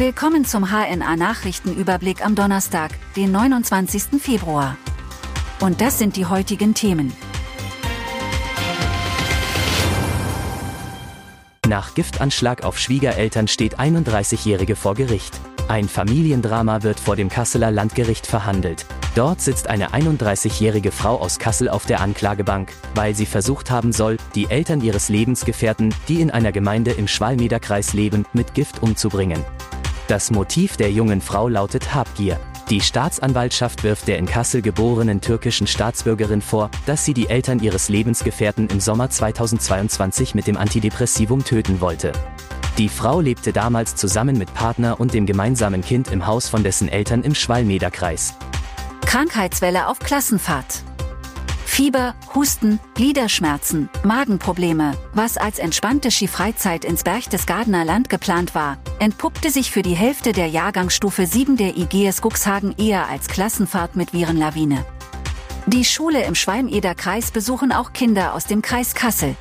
Willkommen zum HNA Nachrichtenüberblick am Donnerstag, den 29. Februar. Und das sind die heutigen Themen. Nach Giftanschlag auf Schwiegereltern steht 31-Jährige vor Gericht. Ein Familiendrama wird vor dem Kasseler Landgericht verhandelt. Dort sitzt eine 31-jährige Frau aus Kassel auf der Anklagebank, weil sie versucht haben soll, die Eltern ihres Lebensgefährten, die in einer Gemeinde im Schwalmederkreis leben, mit Gift umzubringen. Das Motiv der jungen Frau lautet Habgier. Die Staatsanwaltschaft wirft der in Kassel geborenen türkischen Staatsbürgerin vor, dass sie die Eltern ihres Lebensgefährten im Sommer 2022 mit dem Antidepressivum töten wollte. Die Frau lebte damals zusammen mit Partner und dem gemeinsamen Kind im Haus von dessen Eltern im Schwalmederkreis. Krankheitswelle auf Klassenfahrt. Fieber, Husten, Gliederschmerzen, Magenprobleme, was als entspannte Skifreizeit ins Berchtesgadener Land geplant war, entpuppte sich für die Hälfte der Jahrgangsstufe 7 der IGS Cuxhagen eher als Klassenfahrt mit Virenlawine. Die Schule im Schwalm-Eder-Kreis besuchen auch Kinder aus dem Kreis Kassel,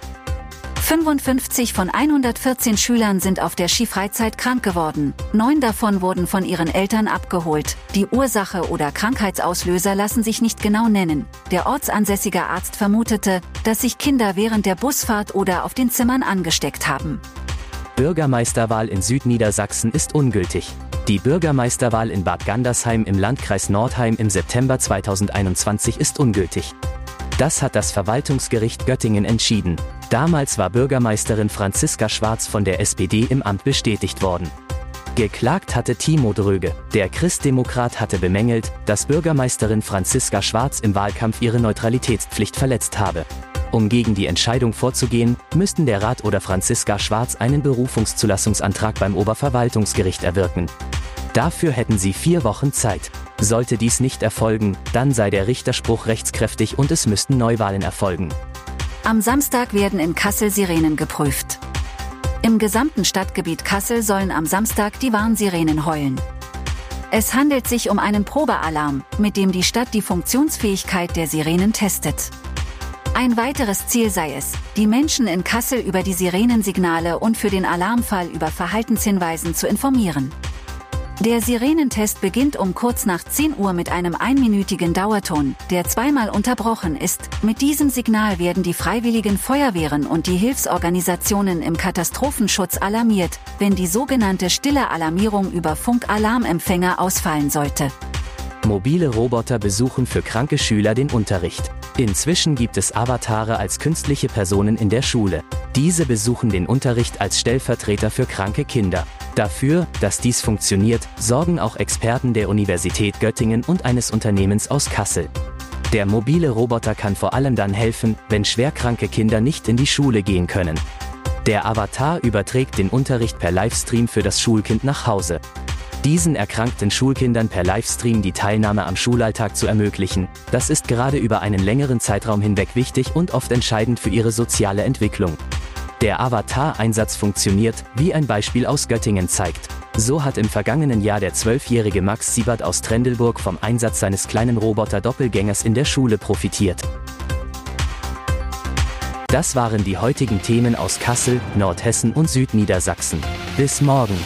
55 von 114 Schülern sind auf der Skifreizeit krank geworden. Neun davon wurden von ihren Eltern abgeholt. Die Ursache oder Krankheitsauslöser lassen sich nicht genau nennen. Der ortsansässige Arzt vermutete, dass sich Kinder während der Busfahrt oder auf den Zimmern angesteckt haben. Bürgermeisterwahl in Südniedersachsen ist ungültig. Die Bürgermeisterwahl in Bad Gandersheim im Landkreis Nordheim im September 2021 ist ungültig. Das hat das Verwaltungsgericht Göttingen entschieden. Damals war Bürgermeisterin Franziska Schwarz von der SPD im Amt bestätigt worden. Geklagt hatte Timo Dröge. Der Christdemokrat hatte bemängelt, dass Bürgermeisterin Franziska Schwarz im Wahlkampf ihre Neutralitätspflicht verletzt habe. Um gegen die Entscheidung vorzugehen, müssten der Rat oder Franziska Schwarz einen Berufungszulassungsantrag beim Oberverwaltungsgericht erwirken. Dafür hätten sie vier Wochen Zeit. Sollte dies nicht erfolgen, dann sei der Richterspruch rechtskräftig und es müssten Neuwahlen erfolgen. Am Samstag werden in Kassel Sirenen geprüft. Im gesamten Stadtgebiet Kassel sollen am Samstag die Warnsirenen heulen. Es handelt sich um einen Probealarm, mit dem die Stadt die Funktionsfähigkeit der Sirenen testet. Ein weiteres Ziel sei es, die Menschen in Kassel über die Sirenensignale und für den Alarmfall über Verhaltenshinweisen zu informieren. Der Sirenentest beginnt um kurz nach 10 Uhr mit einem einminütigen Dauerton, der zweimal unterbrochen ist. Mit diesem Signal werden die freiwilligen Feuerwehren und die Hilfsorganisationen im Katastrophenschutz alarmiert, wenn die sogenannte stille Alarmierung über Funkalarmempfänger ausfallen sollte. Mobile Roboter besuchen für kranke Schüler den Unterricht. Inzwischen gibt es Avatare als künstliche Personen in der Schule. Diese besuchen den Unterricht als Stellvertreter für kranke Kinder. Dafür, dass dies funktioniert, sorgen auch Experten der Universität Göttingen und eines Unternehmens aus Kassel. Der mobile Roboter kann vor allem dann helfen, wenn schwerkranke Kinder nicht in die Schule gehen können. Der Avatar überträgt den Unterricht per Livestream für das Schulkind nach Hause. Diesen erkrankten Schulkindern per Livestream die Teilnahme am Schulalltag zu ermöglichen, das ist gerade über einen längeren Zeitraum hinweg wichtig und oft entscheidend für ihre soziale Entwicklung. Der Avatar-Einsatz funktioniert, wie ein Beispiel aus Göttingen zeigt. So hat im vergangenen Jahr der zwölfjährige Max Siebert aus Trendelburg vom Einsatz seines kleinen Roboter-Doppelgängers in der Schule profitiert. Das waren die heutigen Themen aus Kassel, Nordhessen und Südniedersachsen. Bis morgen.